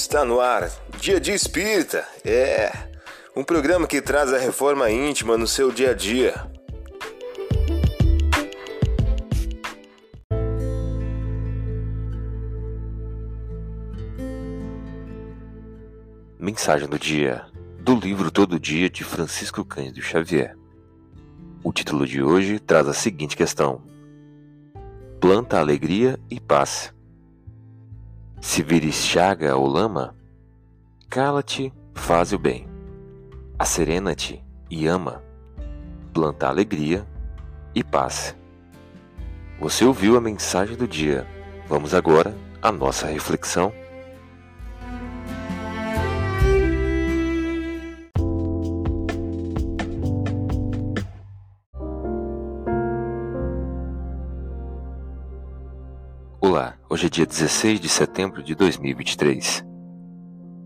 Está no ar, Dia de Espírita. É um programa que traz a reforma íntima no seu dia a dia. Mensagem do dia do livro Todo Dia de Francisco Cândido Xavier. O título de hoje traz a seguinte questão: Planta alegria e paz. Se vires chaga ou lama, cala-te, faz o bem. Acerena-te e ama. Planta alegria e paz. Você ouviu a mensagem do dia. Vamos agora à nossa reflexão. Olá, hoje é dia 16 de setembro de 2023.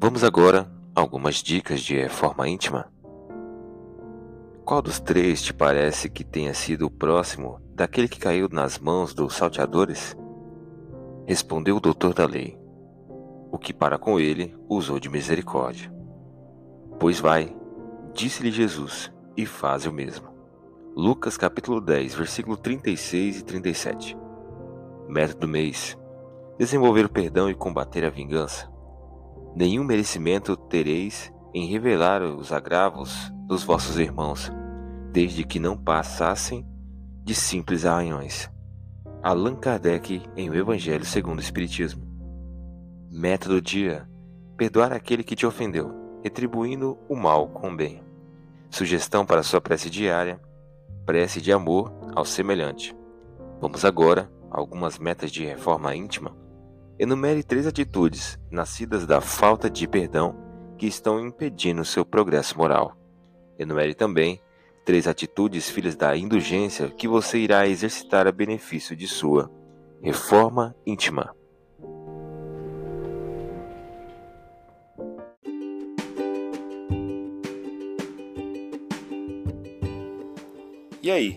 Vamos agora a algumas dicas de reforma íntima. Qual dos três te parece que tenha sido o próximo daquele que caiu nas mãos dos salteadores? Respondeu o doutor da lei, o que para com ele usou de misericórdia. Pois vai, disse-lhe Jesus, e faz o mesmo. Lucas capítulo 10, versículo 36 e 37. Método do mês: desenvolver o perdão e combater a vingança. Nenhum merecimento tereis em revelar os agravos dos vossos irmãos, desde que não passassem de simples arranhões. Allan Kardec em O Evangelho segundo o Espiritismo. Método do dia: perdoar aquele que te ofendeu, retribuindo o mal com o bem. Sugestão para sua prece diária: prece de amor ao semelhante. Vamos agora algumas metas de reforma íntima, enumere três atitudes nascidas da falta de perdão que estão impedindo seu progresso moral. Enumere também três atitudes filhas da indulgência que você irá exercitar a benefício de sua reforma íntima. E aí,